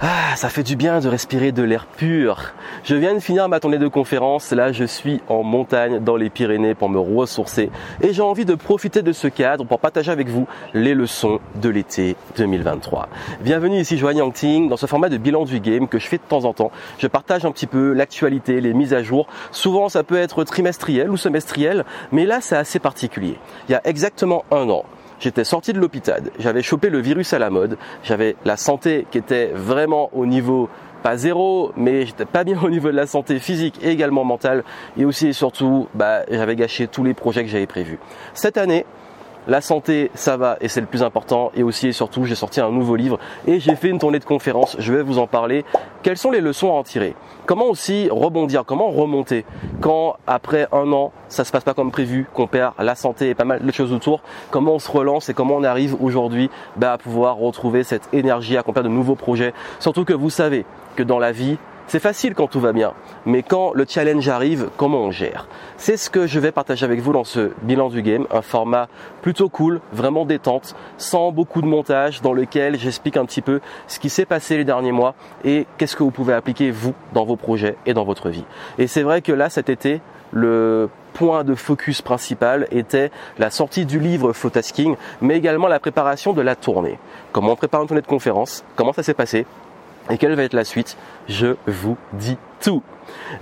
Ah, ça fait du bien de respirer de l'air pur. Je viens de finir ma tournée de conférence. Là, je suis en montagne dans les Pyrénées pour me ressourcer. Et j'ai envie de profiter de ce cadre pour partager avec vous les leçons de l'été 2023. Bienvenue ici, Joanne Yangting, dans ce format de bilan du game que je fais de temps en temps. Je partage un petit peu l'actualité, les mises à jour. Souvent, ça peut être trimestriel ou semestriel. Mais là, c'est assez particulier. Il y a exactement un an, J'étais sorti de l'hôpital, j'avais chopé le virus à la mode, j'avais la santé qui était vraiment au niveau pas zéro, mais j'étais pas bien au niveau de la santé physique et également mentale, et aussi et surtout, bah, j'avais gâché tous les projets que j'avais prévus. Cette année, la santé, ça va et c'est le plus important. Et aussi et surtout, j'ai sorti un nouveau livre et j'ai fait une tournée de conférences. Je vais vous en parler. Quelles sont les leçons à en tirer? Comment aussi rebondir Comment remonter quand après un an, ça se passe pas comme prévu, qu'on perd la santé et pas mal de choses autour? Comment on se relance et comment on arrive aujourd'hui bah, à pouvoir retrouver cette énergie, à accomplir de nouveaux projets? Surtout que vous savez que dans la vie, c'est facile quand tout va bien, mais quand le challenge arrive, comment on gère C'est ce que je vais partager avec vous dans ce bilan du game, un format plutôt cool, vraiment détente, sans beaucoup de montage, dans lequel j'explique un petit peu ce qui s'est passé les derniers mois et qu'est-ce que vous pouvez appliquer vous dans vos projets et dans votre vie. Et c'est vrai que là, cet été, le point de focus principal était la sortie du livre Flowtasking, mais également la préparation de la tournée. Comment on prépare une tournée de conférence, comment ça s'est passé, et quelle va être la suite? Je vous dis tout.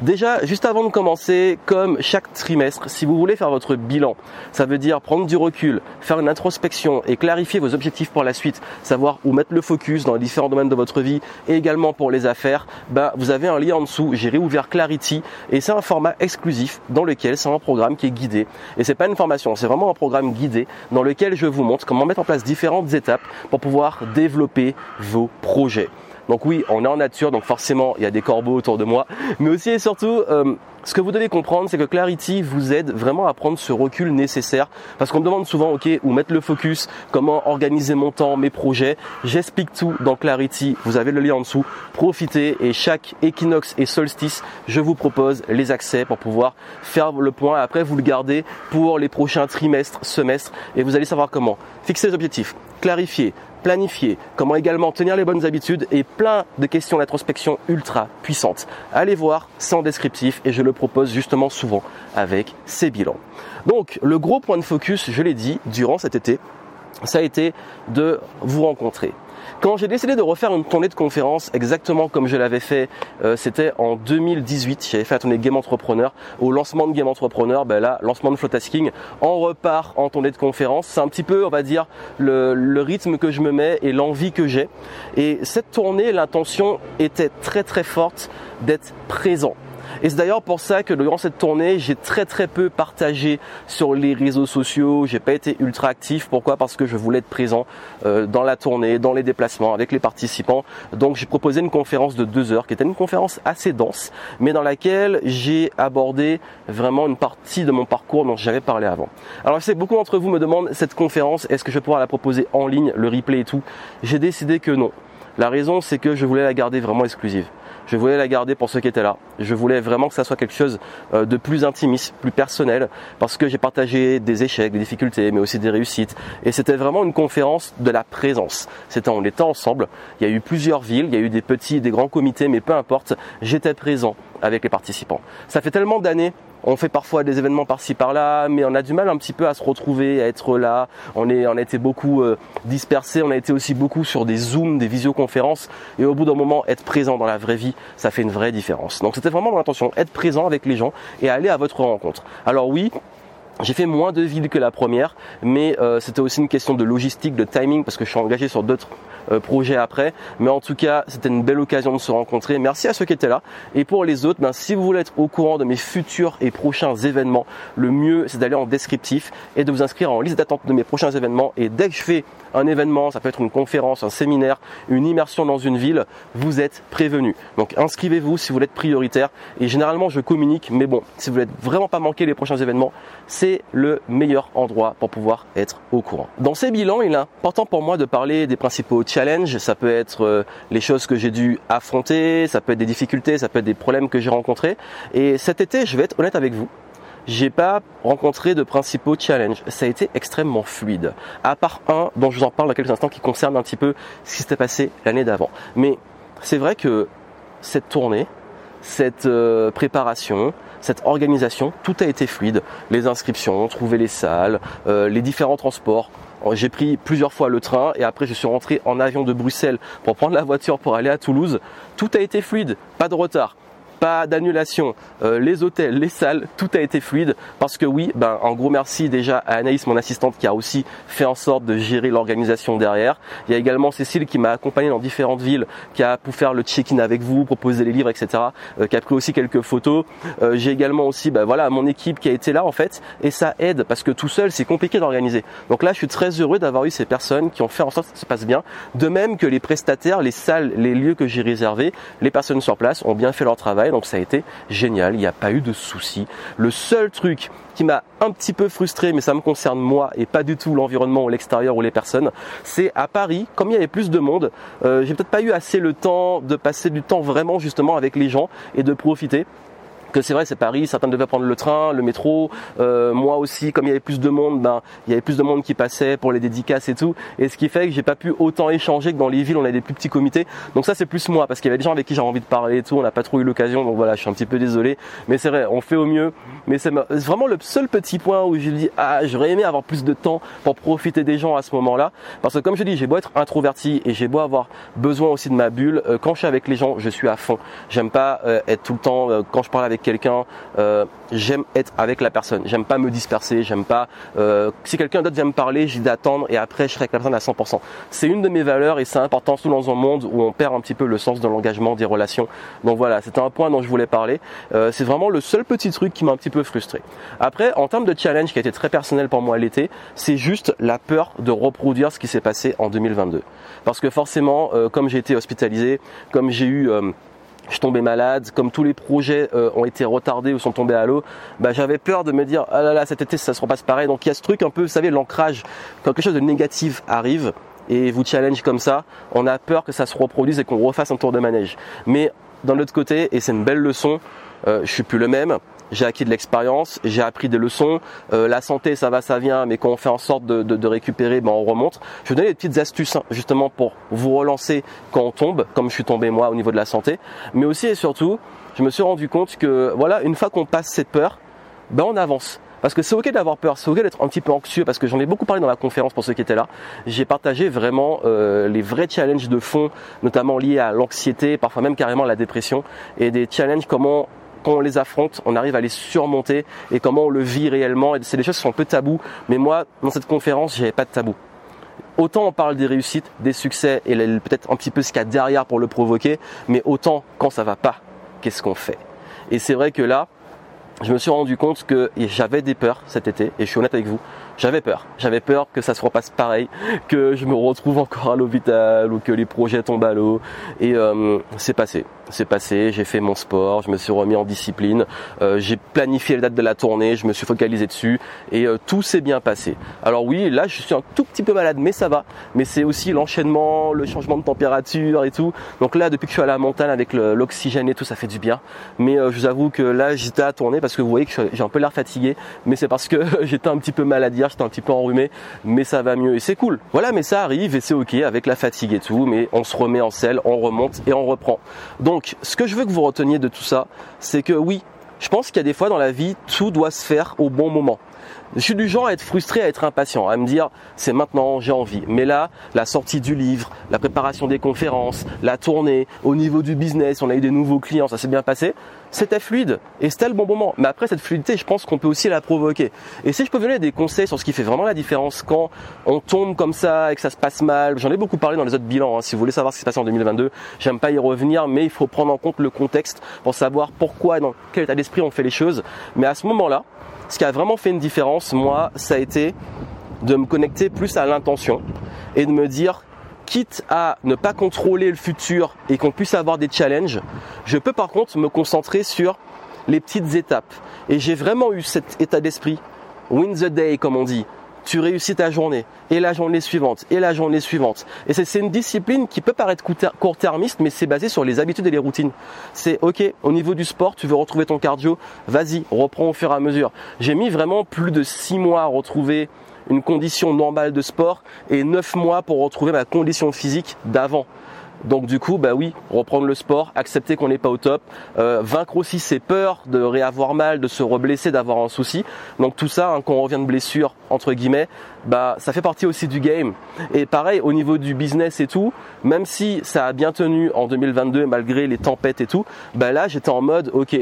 Déjà, juste avant de commencer, comme chaque trimestre, si vous voulez faire votre bilan, ça veut dire prendre du recul, faire une introspection et clarifier vos objectifs pour la suite, savoir où mettre le focus dans les différents domaines de votre vie et également pour les affaires, bah, vous avez un lien en dessous, j'ai réouvert Clarity et c'est un format exclusif dans lequel c'est un programme qui est guidé. Et c'est pas une formation, c'est vraiment un programme guidé dans lequel je vous montre comment mettre en place différentes étapes pour pouvoir développer vos projets. Donc oui, on est en nature, donc forcément il y a des corbeaux autour de moi. Mais aussi et surtout, euh, ce que vous devez comprendre, c'est que Clarity vous aide vraiment à prendre ce recul nécessaire. Parce qu'on me demande souvent, ok, où mettre le focus, comment organiser mon temps, mes projets. J'explique tout dans Clarity. Vous avez le lien en dessous. Profitez et chaque équinoxe et solstice, je vous propose les accès pour pouvoir faire le point. Après, vous le gardez pour les prochains trimestres, semestres, et vous allez savoir comment fixer les objectifs, clarifier, planifier, comment également tenir les bonnes habitudes et plein de questions d'introspection ultra puissantes. Allez voir, c'est en descriptif et je le propose justement souvent avec ces bilans. Donc le gros point de focus, je l'ai dit, durant cet été, ça a été de vous rencontrer. Quand j'ai décidé de refaire une tournée de conférence exactement comme je l'avais fait, euh, c'était en 2018. J'avais fait la tournée Game Entrepreneur. Au lancement de Game Entrepreneur, ben là, lancement de Flowtasking, on repart en tournée de conférence. C'est un petit peu, on va dire, le, le rythme que je me mets et l'envie que j'ai. Et cette tournée, l'intention était très très forte d'être présent. Et c'est d'ailleurs pour ça que durant cette tournée, j'ai très très peu partagé sur les réseaux sociaux. J'ai pas été ultra actif. Pourquoi? Parce que je voulais être présent euh, dans la tournée, dans les déplacements, avec les participants. Donc j'ai proposé une conférence de deux heures, qui était une conférence assez dense, mais dans laquelle j'ai abordé vraiment une partie de mon parcours dont j'avais parlé avant. Alors je sais beaucoup d'entre vous me demandent cette conférence, est-ce que je vais pouvoir la proposer en ligne, le replay et tout? J'ai décidé que non. La raison, c'est que je voulais la garder vraiment exclusive. Je voulais la garder pour ceux qui étaient là. Je voulais vraiment que ça soit quelque chose euh, de plus intimiste, plus personnel, parce que j'ai partagé des échecs, des difficultés, mais aussi des réussites. Et c'était vraiment une conférence de la présence. C'était on était ensemble. Il y a eu plusieurs villes, il y a eu des petits, des grands comités, mais peu importe, j'étais présent avec les participants. Ça fait tellement d'années on fait parfois des événements par-ci par-là, mais on a du mal un petit peu à se retrouver, à être là. On, est, on a été beaucoup euh, dispersés, on a été aussi beaucoup sur des zooms, des visioconférences, et au bout d'un moment, être présent dans la vraie vie, ça fait une vraie différence. Donc c'était vraiment mon intention, être présent avec les gens et aller à votre rencontre. Alors oui, j'ai fait moins de villes que la première, mais euh, c'était aussi une question de logistique, de timing, parce que je suis engagé sur d'autres euh, projets après. Mais en tout cas, c'était une belle occasion de se rencontrer. Merci à ceux qui étaient là. Et pour les autres, ben, si vous voulez être au courant de mes futurs et prochains événements, le mieux c'est d'aller en descriptif et de vous inscrire en liste d'attente de mes prochains événements. Et dès que je fais un événement, ça peut être une conférence, un séminaire, une immersion dans une ville, vous êtes prévenu. Donc inscrivez-vous si vous voulez être prioritaire. Et généralement, je communique, mais bon, si vous voulez vraiment pas manquer les prochains événements, c'est le meilleur endroit pour pouvoir être au courant. Dans ces bilans, il est important pour moi de parler des principaux challenges. Ça peut être euh, les choses que j'ai dû affronter, ça peut être des difficultés, ça peut être des problèmes que j'ai rencontrés. Et cet été, je vais être honnête avec vous, j'ai pas rencontré de principaux challenges. Ça a été extrêmement fluide. À part un dont je vous en parle dans quelques instants qui concerne un petit peu ce qui s'était passé l'année d'avant. Mais c'est vrai que cette tournée, cette euh, préparation, cette organisation, tout a été fluide. Les inscriptions, trouver les salles, euh, les différents transports. J'ai pris plusieurs fois le train et après je suis rentré en avion de Bruxelles pour prendre la voiture pour aller à Toulouse. Tout a été fluide, pas de retard pas d'annulation. Euh, les hôtels, les salles, tout a été fluide parce que oui, ben en gros merci déjà à Anaïs, mon assistante, qui a aussi fait en sorte de gérer l'organisation derrière. Il y a également Cécile qui m'a accompagné dans différentes villes, qui a pu faire le check-in avec vous, proposer les livres, etc. Euh, qui a pris aussi quelques photos. Euh, j'ai également aussi, ben voilà, mon équipe qui a été là en fait, et ça aide parce que tout seul c'est compliqué d'organiser. Donc là, je suis très heureux d'avoir eu ces personnes qui ont fait en sorte que ça se passe bien. De même que les prestataires, les salles, les lieux que j'ai réservés, les personnes sur place ont bien fait leur travail donc ça a été génial, il n'y a pas eu de soucis. Le seul truc qui m'a un petit peu frustré, mais ça me concerne moi et pas du tout l'environnement ou l'extérieur ou les personnes, c'est à Paris, comme il y avait plus de monde, euh, j'ai peut-être pas eu assez le temps de passer du temps vraiment justement avec les gens et de profiter que c'est vrai, c'est Paris, certains devaient prendre le train, le métro. Euh, moi aussi, comme il y avait plus de monde, ben il y avait plus de monde qui passait pour les dédicaces et tout. Et ce qui fait que j'ai pas pu autant échanger que dans les villes, on a des plus petits comités. Donc ça, c'est plus moi, parce qu'il y avait des gens avec qui j'ai envie de parler et tout. On n'a pas trop eu l'occasion, donc voilà, je suis un petit peu désolé. Mais c'est vrai, on fait au mieux. Mais c'est vraiment le seul petit point où je dis ah, j'aurais aimé avoir plus de temps pour profiter des gens à ce moment-là, parce que comme je dis, j'ai beau être introverti et j'ai beau avoir besoin aussi de ma bulle. Euh, quand je suis avec les gens, je suis à fond. J'aime pas euh, être tout le temps quand je parle avec quelqu'un, euh, j'aime être avec la personne. J'aime pas me disperser. J'aime pas. Euh, si quelqu'un d'autre vient me parler, j'ai d'attendre et après je serai avec la personne à 100%. C'est une de mes valeurs et c'est important surtout dans un monde où on perd un petit peu le sens de l'engagement, des relations. Donc voilà, c'était un point dont je voulais parler. Euh, c'est vraiment le seul petit truc qui m'a un petit peu frustré. Après, en termes de challenge qui a été très personnel pour moi l'été, c'est juste la peur de reproduire ce qui s'est passé en 2022. Parce que forcément, comme j'ai été hospitalisé, comme j'ai eu je tombais malade, comme tous les projets euh, ont été retardés ou sont tombés à l'eau, bah, j'avais peur de me dire ah là là cet été ça se repasse pareil. Donc il y a ce truc un peu, vous savez, l'ancrage quelque chose de négatif arrive et vous challenge comme ça, on a peur que ça se reproduise et qu'on refasse un tour de manège. Mais d'un autre côté, et c'est une belle leçon, euh, je suis plus le même j'ai acquis de l'expérience, j'ai appris des leçons. Euh, la santé, ça va, ça vient, mais quand on fait en sorte de, de, de récupérer, ben on remonte. Je vais donner des petites astuces hein, justement pour vous relancer quand on tombe, comme je suis tombé moi au niveau de la santé. Mais aussi et surtout, je me suis rendu compte que voilà, une fois qu'on passe cette peur, ben on avance. Parce que c'est ok d'avoir peur, c'est ok d'être un petit peu anxieux, parce que j'en ai beaucoup parlé dans la conférence pour ceux qui étaient là. J'ai partagé vraiment euh, les vrais challenges de fond, notamment liés à l'anxiété, parfois même carrément à la dépression, et des challenges comment quand on les affronte, on arrive à les surmonter et comment on le vit réellement. c'est des choses qui sont un peu tabous. Mais moi, dans cette conférence, j'avais pas de tabou. Autant on parle des réussites, des succès et peut-être un petit peu ce qu'il y a derrière pour le provoquer, mais autant quand ça va pas, qu'est-ce qu'on fait? Et c'est vrai que là, je me suis rendu compte que j'avais des peurs cet été, et je suis honnête avec vous, j'avais peur. J'avais peur que ça se repasse pareil, que je me retrouve encore à l'hôpital ou que les projets tombent à l'eau. Et euh, c'est passé c'est passé, j'ai fait mon sport, je me suis remis en discipline, euh, j'ai planifié la date de la tournée, je me suis focalisé dessus et euh, tout s'est bien passé. Alors oui, là je suis un tout petit peu malade, mais ça va. Mais c'est aussi l'enchaînement, le changement de température et tout. Donc là, depuis que je suis à la montagne avec l'oxygène et tout, ça fait du bien. Mais euh, je vous avoue que là, j'étais à tourner parce que vous voyez que j'ai un peu l'air fatigué, mais c'est parce que j'étais un petit peu malade hier, j'étais un petit peu enrhumé, mais ça va mieux et c'est cool. Voilà, mais ça arrive et c'est ok avec la fatigue et tout, mais on se remet en selle, on remonte et on reprend. Donc donc, ce que je veux que vous reteniez de tout ça, c'est que oui, je pense qu'il y a des fois dans la vie, tout doit se faire au bon moment. Je suis du genre à être frustré, à être impatient, à me dire c'est maintenant, j'ai envie. Mais là, la sortie du livre, la préparation des conférences, la tournée, au niveau du business, on a eu des nouveaux clients, ça s'est bien passé c'était fluide et c'était le bon moment. Mais après cette fluidité, je pense qu'on peut aussi la provoquer. Et si je peux donner des conseils sur ce qui fait vraiment la différence quand on tombe comme ça et que ça se passe mal, j'en ai beaucoup parlé dans les autres bilans. Hein. Si vous voulez savoir ce qui s'est passé en 2022, j'aime pas y revenir, mais il faut prendre en compte le contexte pour savoir pourquoi, dans quel état d'esprit on fait les choses. Mais à ce moment-là, ce qui a vraiment fait une différence, moi, ça a été de me connecter plus à l'intention et de me dire quitte à ne pas contrôler le futur et qu'on puisse avoir des challenges, je peux par contre me concentrer sur les petites étapes. Et j'ai vraiment eu cet état d'esprit, win the day comme on dit. Tu réussis ta journée, et la journée suivante, et la journée suivante. Et c'est une discipline qui peut paraître court-termiste, mais c'est basé sur les habitudes et les routines. C'est ok, au niveau du sport, tu veux retrouver ton cardio, vas-y, reprends au fur et à mesure. J'ai mis vraiment plus de six mois à retrouver une condition normale de sport et 9 mois pour retrouver ma condition physique d'avant. Donc du coup, bah oui, reprendre le sport, accepter qu'on n'est pas au top, euh, vaincre aussi ses peurs de réavoir mal, de se reblesser, d'avoir un souci. Donc tout ça, hein, quand revient de blessure, entre guillemets, bah ça fait partie aussi du game. Et pareil, au niveau du business et tout, même si ça a bien tenu en 2022 malgré les tempêtes et tout, bah là j'étais en mode, ok,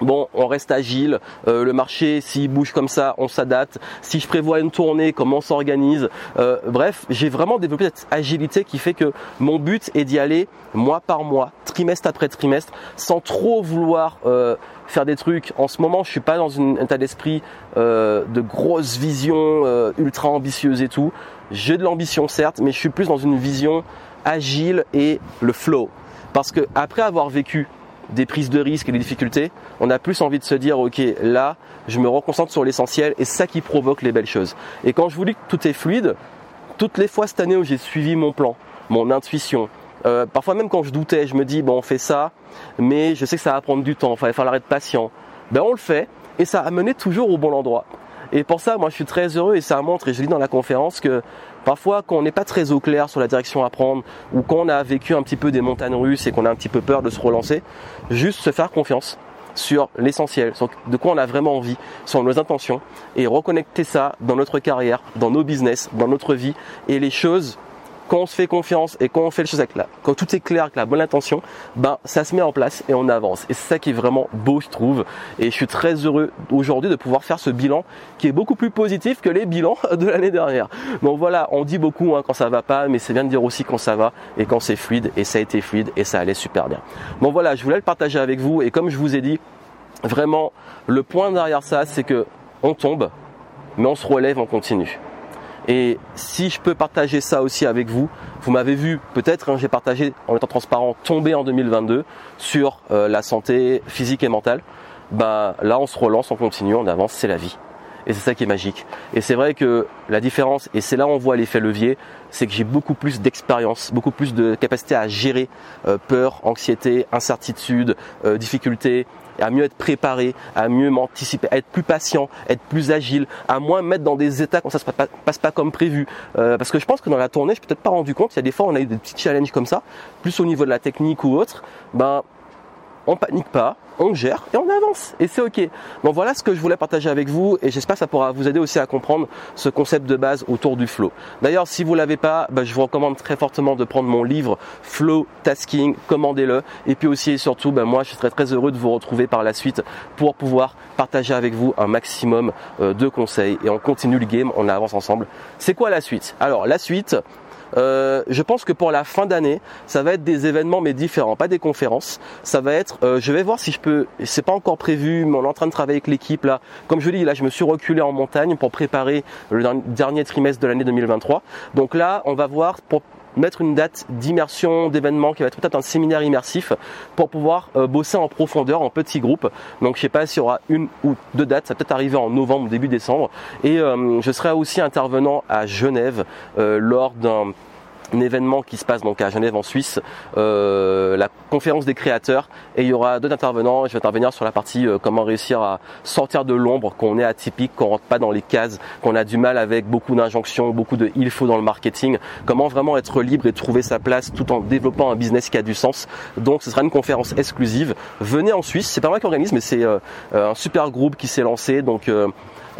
Bon, on reste agile. Euh, le marché, s'il bouge comme ça, on s'adapte. Si je prévois une tournée, comment on s'organise. Euh, bref, j'ai vraiment développé cette agilité qui fait que mon but est d'y aller mois par mois, trimestre après trimestre, sans trop vouloir euh, faire des trucs. En ce moment, je suis pas dans un état d'esprit de grosse vision ultra ambitieuse et tout. J'ai de l'ambition certes, mais je suis plus dans une vision agile et le flow. Parce que après avoir vécu des prises de risques et des difficultés, on a plus envie de se dire ok là je me reconcentre sur l'essentiel et ça qui provoque les belles choses. Et quand je vous dis que tout est fluide, toutes les fois cette année où j'ai suivi mon plan, mon intuition, euh, parfois même quand je doutais, je me dis bon on fait ça, mais je sais que ça va prendre du temps, il va falloir être patient. Ben on le fait et ça a mené toujours au bon endroit. Et pour ça, moi je suis très heureux et ça montre, et je dis dans la conférence, que Parfois, quand on n'est pas très au clair sur la direction à prendre, ou quand on a vécu un petit peu des montagnes russes et qu'on a un petit peu peur de se relancer, juste se faire confiance sur l'essentiel, sur de quoi on a vraiment envie, sur nos intentions, et reconnecter ça dans notre carrière, dans nos business, dans notre vie, et les choses quand on se fait confiance et quand on fait les choses avec la, quand tout est clair avec la bonne intention, ben ça se met en place et on avance. Et c'est ça qui est vraiment beau, je trouve. Et je suis très heureux aujourd'hui de pouvoir faire ce bilan qui est beaucoup plus positif que les bilans de l'année dernière. Donc voilà, on dit beaucoup hein, quand ça va pas, mais c'est bien de dire aussi quand ça va et quand c'est fluide. Et ça a été fluide et ça allait super bien. Bon voilà, je voulais le partager avec vous. Et comme je vous ai dit, vraiment le point derrière ça, c'est que on tombe, mais on se relève, on continue. Et si je peux partager ça aussi avec vous, vous m'avez vu peut-être, hein, j'ai partagé en étant transparent, tomber en 2022 sur euh, la santé physique et mentale. Ben là, on se relance, on continue, on avance, c'est la vie. Et c'est ça qui est magique. Et c'est vrai que la différence, et c'est là où on voit l'effet levier, c'est que j'ai beaucoup plus d'expérience, beaucoup plus de capacité à gérer euh, peur, anxiété, incertitude, euh, difficultés, à mieux être préparé, à mieux m'anticiper, à être plus patient, être plus agile, à moins me mettre dans des états quand ça se passe pas comme prévu. Euh, parce que je pense que dans la tournée, je suis peut-être pas rendu compte, il y a des fois on a eu des petits challenges comme ça, plus au niveau de la technique ou autre, ben on panique pas, on gère et on avance. Et c'est ok. Donc voilà ce que je voulais partager avec vous et j'espère que ça pourra vous aider aussi à comprendre ce concept de base autour du flow. D'ailleurs, si vous l'avez pas, bah, je vous recommande très fortement de prendre mon livre Flow Tasking, commandez-le. Et puis aussi et surtout, bah, moi je serais très heureux de vous retrouver par la suite pour pouvoir partager avec vous un maximum euh, de conseils et on continue le game, on avance ensemble. C'est quoi la suite? Alors la suite, euh, je pense que pour la fin d'année, ça va être des événements mais différents, pas des conférences. Ça va être, euh, je vais voir si je peux. C'est pas encore prévu, mais on est en train de travailler avec l'équipe là. Comme je dis, là, je me suis reculé en montagne pour préparer le dernier trimestre de l'année 2023. Donc là, on va voir mettre une date d'immersion, d'événement qui va être peut-être un séminaire immersif pour pouvoir euh, bosser en profondeur en petits groupes. Donc je sais pas s'il y aura une ou deux dates, ça peut-être arriver en novembre début décembre. Et je serai aussi intervenant à Genève lors d'un un événement qui se passe donc à Genève en Suisse, euh, la conférence des créateurs et il y aura deux intervenants. Je vais intervenir sur la partie euh, comment réussir à sortir de l'ombre, qu'on est atypique, qu'on rentre pas dans les cases, qu'on a du mal avec beaucoup d'injonctions, beaucoup de il faut dans le marketing. Comment vraiment être libre et trouver sa place tout en développant un business qui a du sens. Donc ce sera une conférence exclusive. Venez en Suisse, c'est pas moi qui organise, mais c'est euh, un super groupe qui s'est lancé. Donc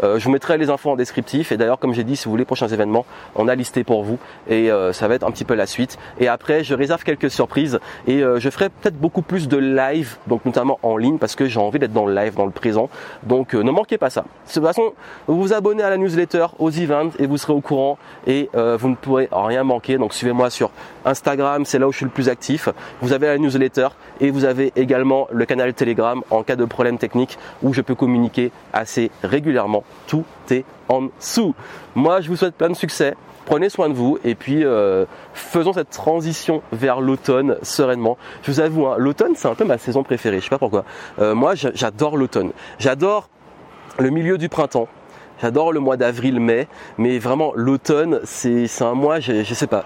euh, je vous mettrai les infos en descriptif. Et d'ailleurs comme j'ai dit si vous voulez prochains événements on a listé pour vous. Et euh, ça va être un petit peu la suite. Et après je réserve quelques surprises. Et euh, je ferai peut-être beaucoup plus de live donc notamment en ligne parce que j'ai envie d'être dans le live dans le présent. Donc ne manquez pas ça. De toute façon vous vous abonnez à la newsletter aux events et vous serez au courant. Et vous ne pourrez rien manquer. Donc suivez-moi sur Instagram. C'est là où je suis le plus actif. Vous avez la newsletter et vous avez également le canal Telegram en cas de problème technique où je peux communiquer assez régulièrement tout est en dessous. Moi, je vous souhaite plein de succès. Prenez soin de vous et puis euh, faisons cette transition vers l'automne sereinement. Je vous avoue, hein, l'automne c'est un peu ma saison préférée. Je sais pas pourquoi. Euh, moi, j'adore l'automne. J'adore le milieu du printemps. J'adore le mois d'avril, mai, mais vraiment l'automne, c'est un mois, je, je sais pas,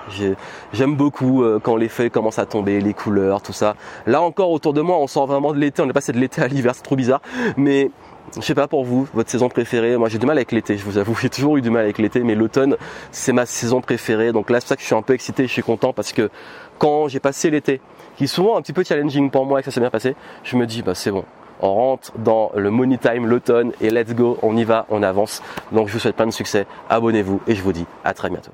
j'aime beaucoup euh, quand les feuilles commencent à tomber, les couleurs, tout ça. Là encore, autour de moi, on sort vraiment de l'été, on est passé de l'été à l'hiver, c'est trop bizarre, mais je sais pas pour vous, votre saison préférée. Moi, j'ai du mal avec l'été, je vous avoue. J'ai toujours eu du mal avec l'été, mais l'automne, c'est ma saison préférée. Donc là, c'est ça que je suis un peu excité, je suis content parce que quand j'ai passé l'été, qui est souvent un petit peu challenging pour moi et que ça s'est bien passé, je me dis, bah, c'est bon. On rentre dans le money time, l'automne et let's go, on y va, on avance. Donc je vous souhaite plein de succès, abonnez-vous et je vous dis à très bientôt.